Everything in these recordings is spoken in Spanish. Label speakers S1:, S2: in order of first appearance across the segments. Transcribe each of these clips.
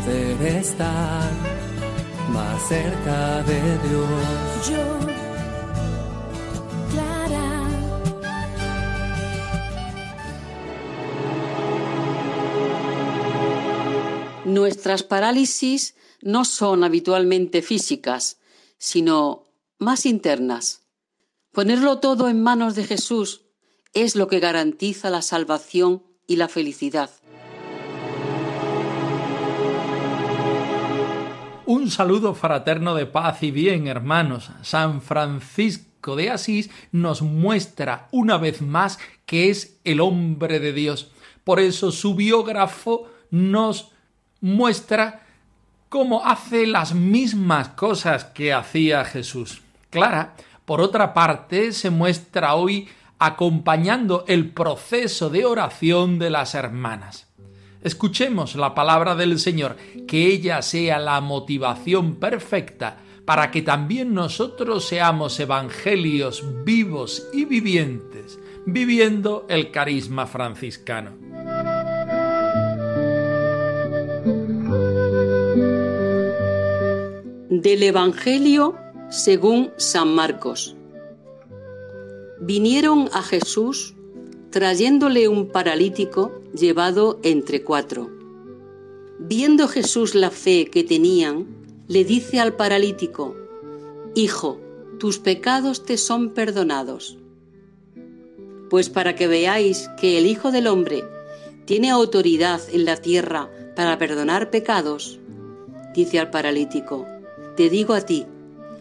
S1: poder estar más cerca de Dios.
S2: Yo, Clara.
S3: Nuestras parálisis no son habitualmente físicas, sino más internas. Ponerlo todo en manos de Jesús es lo que garantiza la salvación y la felicidad.
S4: Un saludo fraterno de paz y bien, hermanos. San Francisco de Asís nos muestra una vez más que es el hombre de Dios. Por eso su biógrafo nos muestra cómo hace las mismas cosas que hacía Jesús. Clara, por otra parte, se muestra hoy acompañando el proceso de oración de las hermanas. Escuchemos la palabra del Señor, que ella sea la motivación perfecta para que también nosotros seamos evangelios vivos y vivientes, viviendo el carisma franciscano.
S3: Del Evangelio según San Marcos. Vinieron a Jesús trayéndole un paralítico llevado entre cuatro. Viendo Jesús la fe que tenían, le dice al paralítico, Hijo, tus pecados te son perdonados. Pues para que veáis que el Hijo del Hombre tiene autoridad en la tierra para perdonar pecados, dice al paralítico, te digo a ti,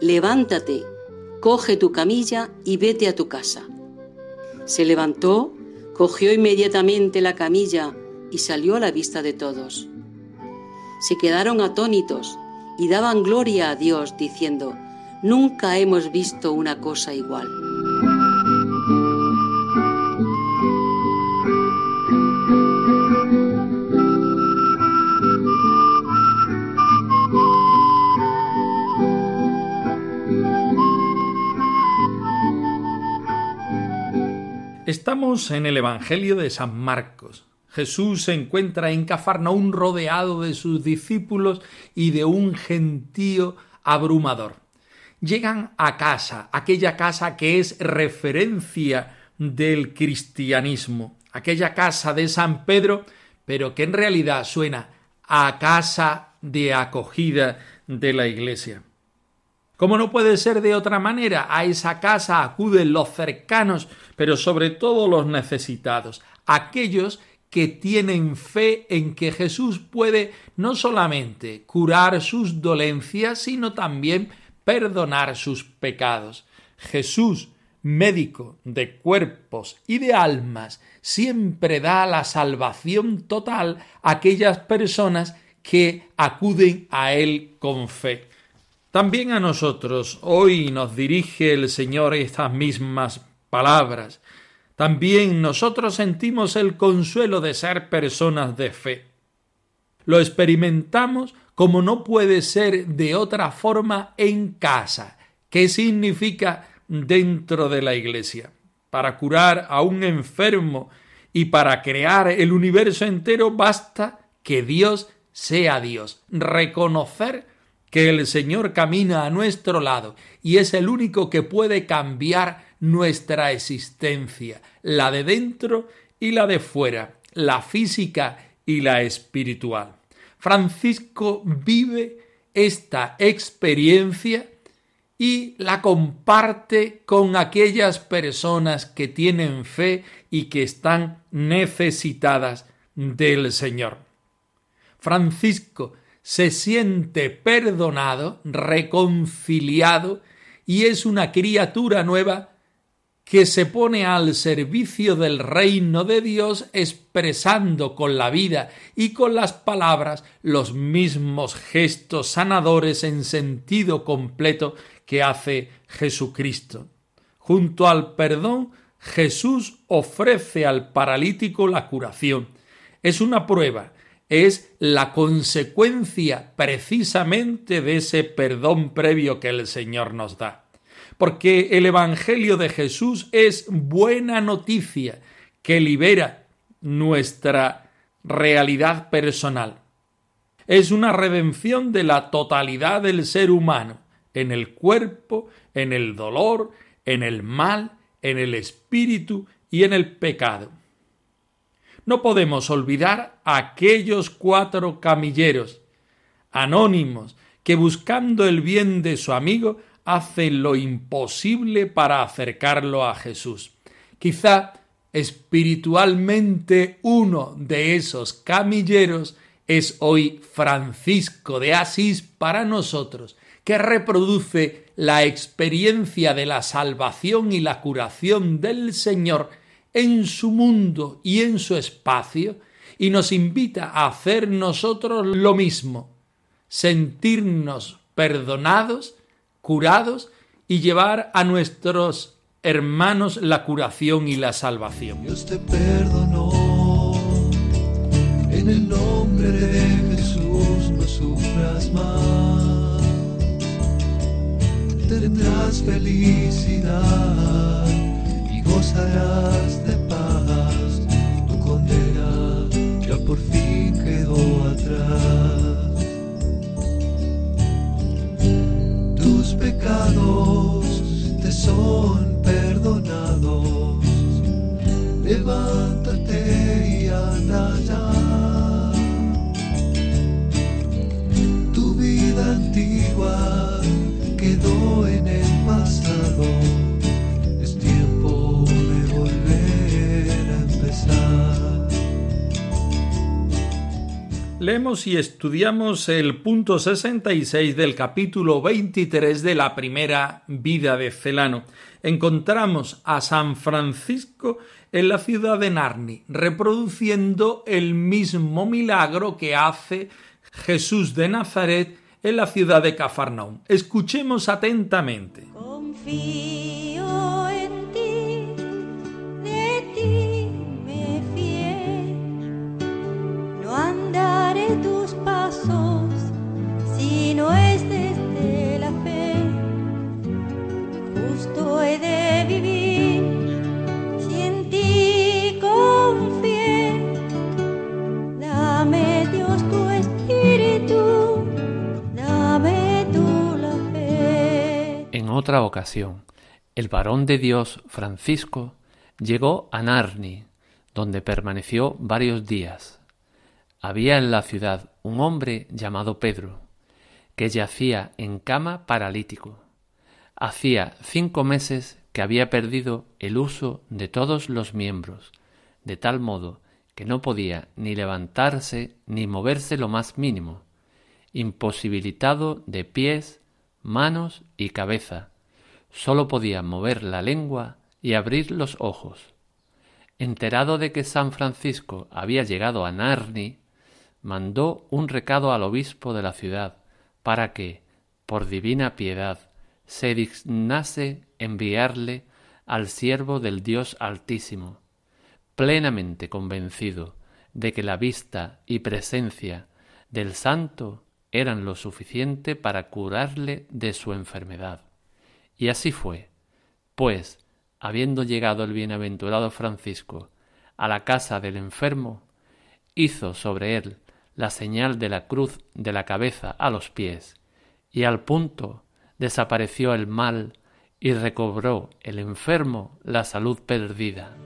S3: levántate, coge tu camilla y vete a tu casa. Se levantó, cogió inmediatamente la camilla y salió a la vista de todos. Se quedaron atónitos y daban gloria a Dios diciendo, Nunca hemos visto una cosa igual.
S4: Estamos en el Evangelio de San Marcos. Jesús se encuentra en Cafarnaún rodeado de sus discípulos y de un gentío abrumador. Llegan a casa, aquella casa que es referencia del cristianismo, aquella casa de San Pedro, pero que en realidad suena a casa de acogida de la iglesia. Como no puede ser de otra manera, a esa casa acuden los cercanos, pero sobre todo los necesitados, aquellos que tienen fe en que Jesús puede no solamente curar sus dolencias, sino también perdonar sus pecados. Jesús, médico de cuerpos y de almas, siempre da la salvación total a aquellas personas que acuden a Él con fe. También a nosotros hoy nos dirige el Señor estas mismas palabras. También nosotros sentimos el consuelo de ser personas de fe. Lo experimentamos como no puede ser de otra forma en casa. ¿Qué significa dentro de la iglesia? Para curar a un enfermo y para crear el universo entero basta que Dios sea Dios. Reconocer que el Señor camina a nuestro lado y es el único que puede cambiar nuestra existencia, la de dentro y la de fuera, la física y la espiritual. Francisco vive esta experiencia y la comparte con aquellas personas que tienen fe y que están necesitadas del Señor. Francisco se siente perdonado, reconciliado y es una criatura nueva que se pone al servicio del reino de Dios expresando con la vida y con las palabras los mismos gestos sanadores en sentido completo que hace Jesucristo. Junto al perdón, Jesús ofrece al paralítico la curación. Es una prueba, es la consecuencia precisamente de ese perdón previo que el Señor nos da. Porque el Evangelio de Jesús es buena noticia que libera nuestra realidad personal. Es una redención de la totalidad del ser humano, en el cuerpo, en el dolor, en el mal, en el espíritu y en el pecado. No podemos olvidar a aquellos cuatro camilleros anónimos que buscando el bien de su amigo hacen lo imposible para acercarlo a Jesús. Quizá espiritualmente uno de esos camilleros es hoy Francisco de Asís para nosotros, que reproduce la experiencia de la salvación y la curación del Señor en su mundo y en su espacio, y nos invita a hacer nosotros lo mismo, sentirnos perdonados, curados y llevar a nuestros hermanos la curación y la salvación.
S1: Dios te perdonó, en el nombre de Jesús no más tendrás felicidad de paz. Tu condena ya por fin quedó atrás. Tus pecados te son perdonados. Levántate y anda ya.
S4: Leemos y estudiamos el punto 66 del capítulo 23 de la primera vida de Celano. Encontramos a San Francisco en la ciudad de Narni, reproduciendo el mismo milagro que hace Jesús de Nazaret en la ciudad de Cafarnaum. Escuchemos atentamente.
S2: Tus pasos si no es desde la fe. Justo he de vivir si en ti confié. Dame Dios tu espíritu, dame tú la fe.
S5: En otra ocasión, el varón de Dios Francisco llegó a Narni, donde permaneció varios días. Había en la ciudad un hombre llamado Pedro, que yacía en cama paralítico. Hacía cinco meses que había perdido el uso de todos los miembros, de tal modo que no podía ni levantarse ni moverse lo más mínimo, imposibilitado de pies, manos y cabeza, sólo podía mover la lengua y abrir los ojos. Enterado de que San Francisco había llegado a Narni, mandó un recado al obispo de la ciudad para que, por divina piedad, se dignase enviarle al siervo del Dios Altísimo, plenamente convencido de que la vista y presencia del santo eran lo suficiente para curarle de su enfermedad. Y así fue, pues, habiendo llegado el bienaventurado Francisco a la casa del enfermo, hizo sobre él la señal de la cruz de la cabeza a los pies, y al punto desapareció el mal y recobró el enfermo la salud perdida.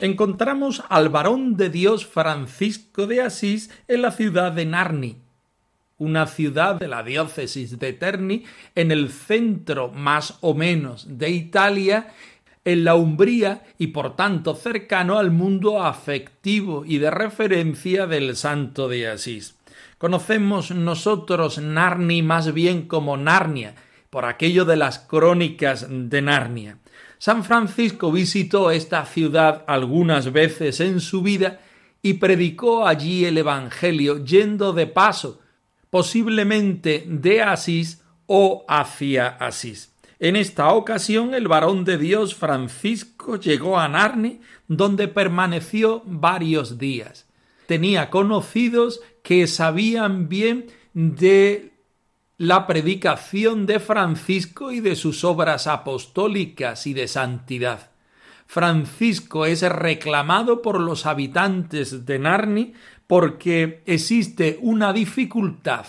S4: Encontramos al varón de Dios Francisco de Asís en la ciudad de Narni, una ciudad de la diócesis de Terni, en el centro más o menos de Italia, en la Umbría y por tanto cercano al mundo afectivo y de referencia del santo de Asís. Conocemos nosotros Narni más bien como Narnia, por aquello de las crónicas de Narnia. San Francisco visitó esta ciudad algunas veces en su vida y predicó allí el Evangelio yendo de paso, posiblemente de Asís o hacia Asís. En esta ocasión el varón de Dios Francisco llegó a Narni, donde permaneció varios días. Tenía conocidos que sabían bien de la predicación de Francisco y de sus obras apostólicas y de santidad. Francisco es reclamado por los habitantes de Narni porque existe una dificultad.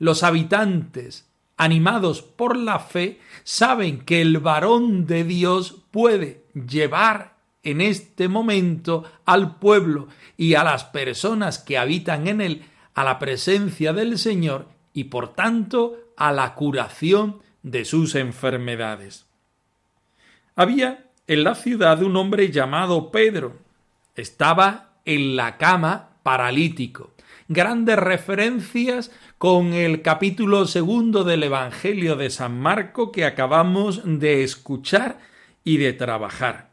S4: Los habitantes, animados por la fe, saben que el varón de Dios puede llevar en este momento al pueblo y a las personas que habitan en él a la presencia del Señor y por tanto a la curación de sus enfermedades. Había en la ciudad un hombre llamado Pedro. Estaba en la cama paralítico. Grandes referencias con el capítulo segundo del Evangelio de San Marco que acabamos de escuchar y de trabajar.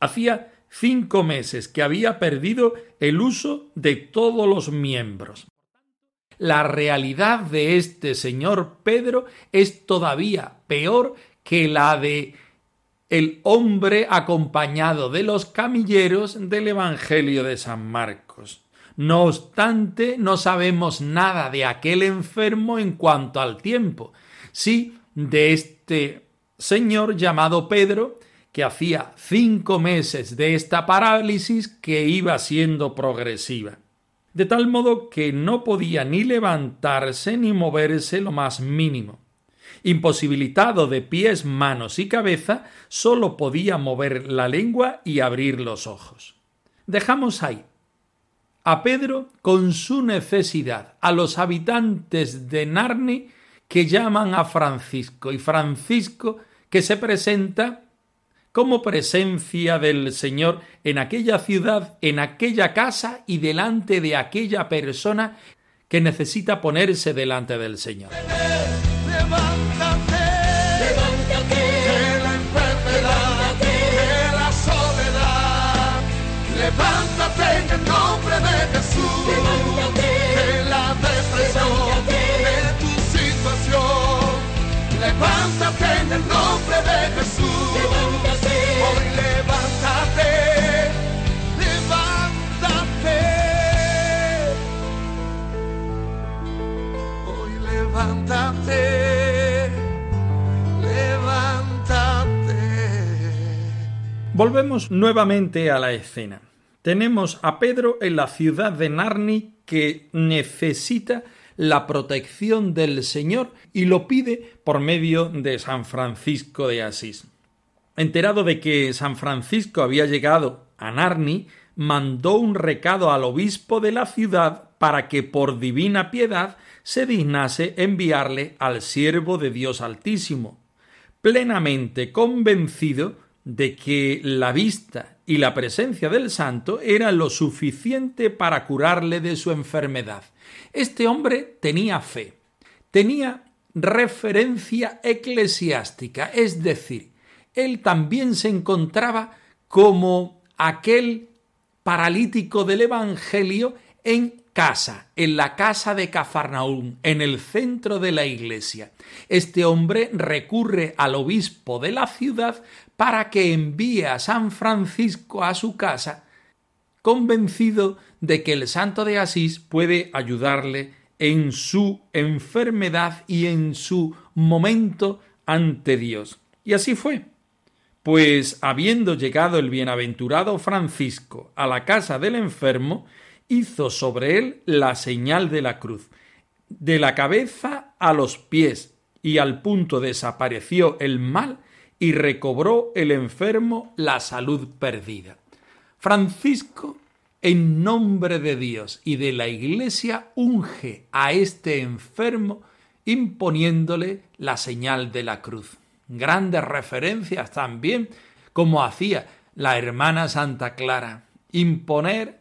S4: Hacía cinco meses que había perdido el uso de todos los miembros la realidad de este señor Pedro es todavía peor que la de el hombre acompañado de los camilleros del Evangelio de San Marcos. No obstante, no sabemos nada de aquel enfermo en cuanto al tiempo, sí de este señor llamado Pedro, que hacía cinco meses de esta parálisis que iba siendo progresiva de tal modo que no podía ni levantarse ni moverse lo más mínimo. Imposibilitado de pies, manos y cabeza, sólo podía mover la lengua y abrir los ojos. Dejamos ahí a Pedro con su necesidad, a los habitantes de Narni que llaman a Francisco y Francisco que se presenta como presencia del Señor en aquella ciudad, en aquella casa y delante de aquella persona que necesita ponerse delante del Señor. Volvemos nuevamente a la escena. Tenemos a Pedro en la ciudad de Narni que necesita la protección del Señor y lo pide por medio de San Francisco de Asís. Enterado de que San Francisco había llegado a Narni, mandó un recado al obispo de la ciudad para que por divina piedad se dignase enviarle al siervo de Dios Altísimo, plenamente convencido de que la vista y la presencia del santo era lo suficiente para curarle de su enfermedad. Este hombre tenía fe, tenía referencia eclesiástica, es decir, él también se encontraba como aquel paralítico del Evangelio en casa, en la casa de Cafarnaúm, en el centro de la iglesia. Este hombre recurre al obispo de la ciudad para que envíe a San Francisco a su casa, convencido de que el santo de Asís puede ayudarle en su enfermedad y en su momento ante Dios. Y así fue. Pues habiendo llegado el bienaventurado Francisco a la casa del enfermo, hizo sobre él la señal de la cruz, de la cabeza a los pies, y al punto desapareció el mal y recobró el enfermo la salud perdida. Francisco, en nombre de Dios y de la Iglesia, unge a este enfermo imponiéndole la señal de la cruz. Grandes referencias también, como hacía la hermana Santa Clara, imponer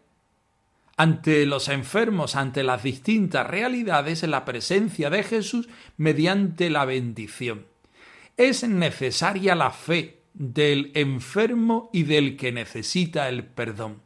S4: ante los enfermos, ante las distintas realidades, la presencia de Jesús mediante la bendición. Es necesaria la fe del enfermo y del que necesita el perdón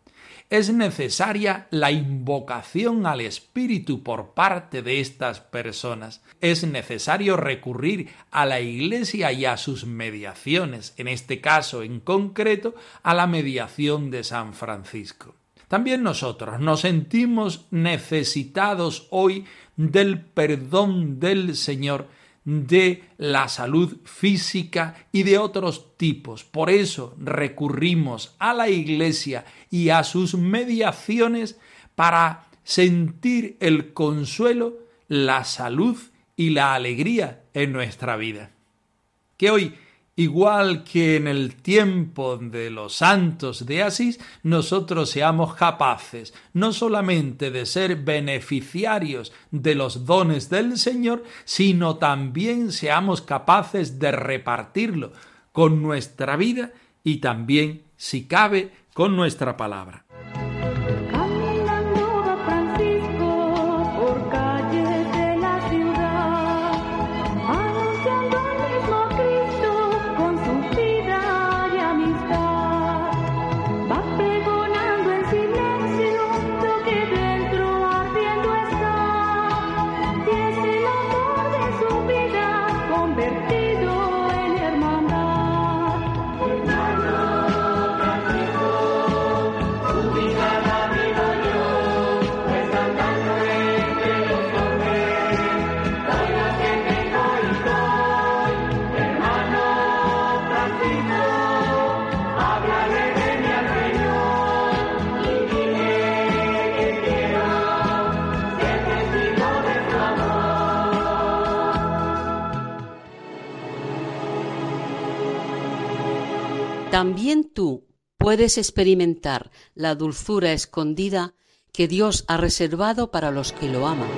S4: es necesaria la invocación al Espíritu por parte de estas personas. Es necesario recurrir a la Iglesia y a sus mediaciones, en este caso en concreto a la mediación de San Francisco. También nosotros nos sentimos necesitados hoy del perdón del Señor de la salud física y de otros tipos. Por eso recurrimos a la Iglesia y a sus mediaciones para sentir el consuelo, la salud y la alegría en nuestra vida. Que hoy igual que en el tiempo de los santos de Asís, nosotros seamos capaces no solamente de ser beneficiarios de los dones del Señor, sino también seamos capaces de repartirlo con nuestra vida y también, si cabe, con nuestra palabra.
S3: También tú puedes experimentar la dulzura escondida que Dios ha reservado para los que lo aman.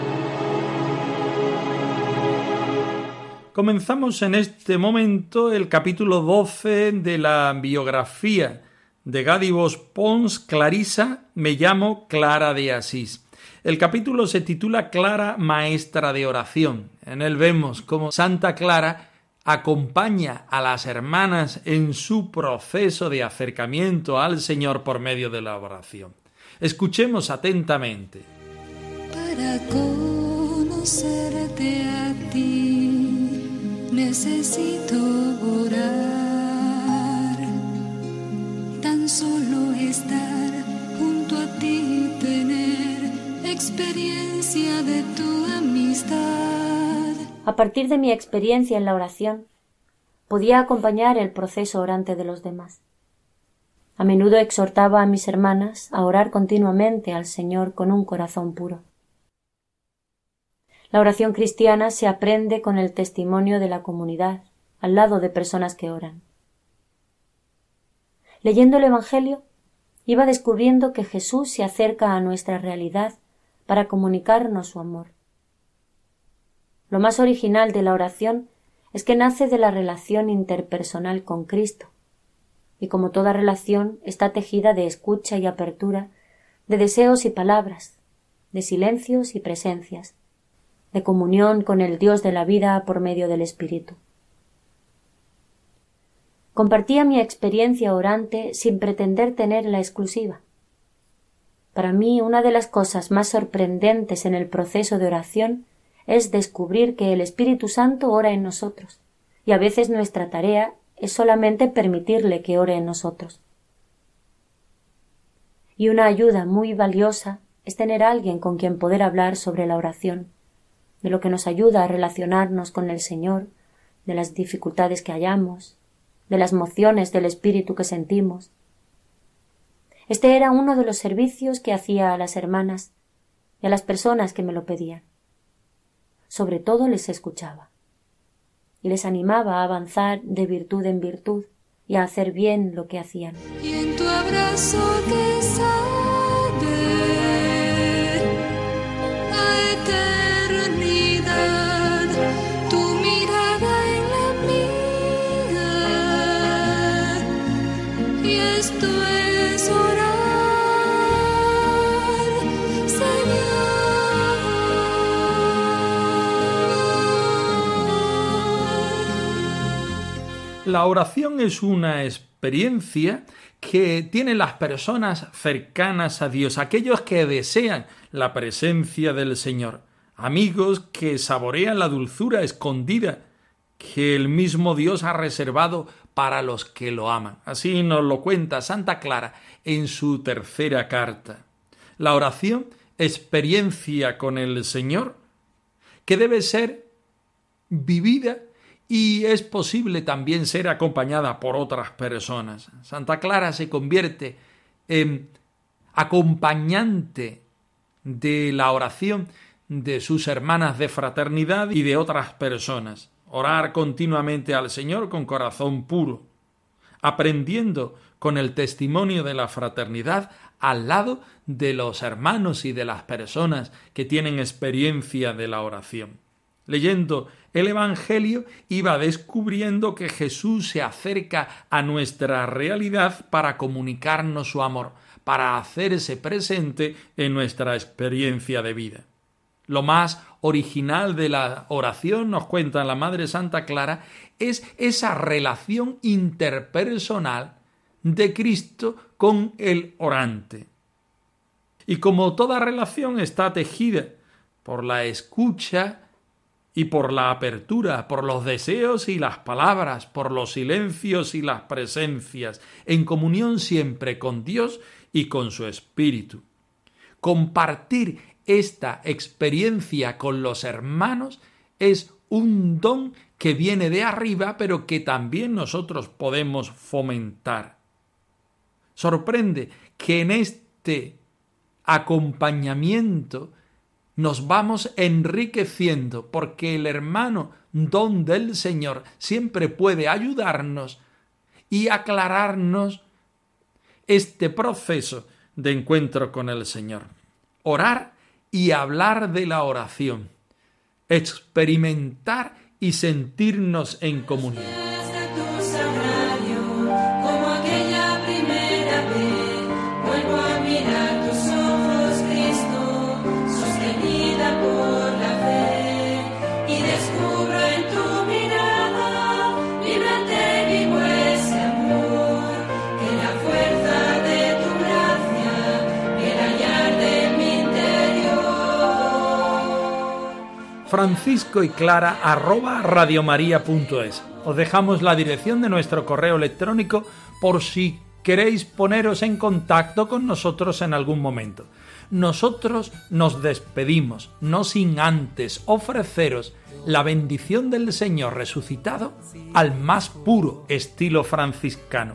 S4: Comenzamos en este momento el capítulo 12 de la biografía de Gadivos Pons Clarisa, me llamo Clara de Asís. El capítulo se titula Clara, maestra de oración. En él vemos cómo Santa Clara acompaña a las hermanas en su proceso de acercamiento al Señor por medio de la oración. Escuchemos atentamente.
S2: Para conocerte a ti necesito a
S6: partir de mi experiencia en la oración, podía acompañar el proceso orante de los demás. A menudo exhortaba a mis hermanas a orar continuamente al Señor con un corazón puro. La oración cristiana se aprende con el testimonio de la comunidad, al lado de personas que oran. Leyendo el Evangelio, iba descubriendo que Jesús se acerca a nuestra realidad para comunicarnos su amor. Lo más original de la oración es que nace de la relación interpersonal con Cristo, y como toda relación está tejida de escucha y apertura, de deseos y palabras, de silencios y presencias, de comunión con el Dios de la vida por medio del Espíritu. Compartía mi experiencia orante sin pretender tener la exclusiva. Para mí una de las cosas más sorprendentes en el proceso de oración es descubrir que el Espíritu Santo ora en nosotros, y a veces nuestra tarea es solamente permitirle que ore en nosotros. Y una ayuda muy valiosa es tener a alguien con quien poder hablar sobre la oración, de lo que nos ayuda a relacionarnos con el Señor, de las dificultades que hallamos, de las mociones del espíritu que sentimos. Este era uno de los servicios que hacía a las hermanas y a las personas que me lo pedían sobre todo les escuchaba. y les animaba a avanzar de virtud en virtud y a hacer bien lo que hacían.
S2: Y en tu abrazo que La
S4: oración es una experiencia que tienen las personas cercanas a Dios, aquellos que desean la presencia del Señor, amigos que saborean la dulzura escondida que el mismo Dios ha reservado para los que lo aman. Así nos lo cuenta Santa Clara en su tercera carta. La oración, experiencia con el Señor, que debe ser vivida y es posible también ser acompañada por otras personas. Santa Clara se convierte en acompañante de la oración de sus hermanas de fraternidad y de otras personas. Orar continuamente al Señor con corazón puro, aprendiendo con el testimonio de la fraternidad al lado de los hermanos y de las personas que tienen experiencia de la oración. Leyendo el Evangelio iba descubriendo que Jesús se acerca a nuestra realidad para comunicarnos su amor, para hacerse presente en nuestra experiencia de vida. Lo más original de la oración, nos cuenta la Madre Santa Clara, es esa relación interpersonal de Cristo con el orante. Y como toda relación está tejida por la escucha y por la apertura, por los deseos y las palabras, por los silencios y las presencias, en comunión siempre con Dios y con su Espíritu. Compartir esta experiencia con los hermanos es un don que viene de arriba, pero que también nosotros podemos fomentar. Sorprende que en este acompañamiento nos vamos enriqueciendo porque el hermano don del Señor siempre puede ayudarnos y aclararnos este proceso de encuentro con el Señor. Orar y hablar de la oración, experimentar y sentirnos en comunión. Francisco y Clara arroba radiomaria.es. Os dejamos la dirección de nuestro correo electrónico por si queréis poneros en contacto con nosotros en algún momento. Nosotros nos despedimos, no sin antes ofreceros la bendición del Señor resucitado al más puro estilo franciscano.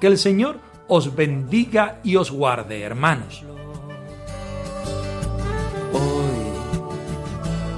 S4: Que el Señor os bendiga y os guarde, hermanos.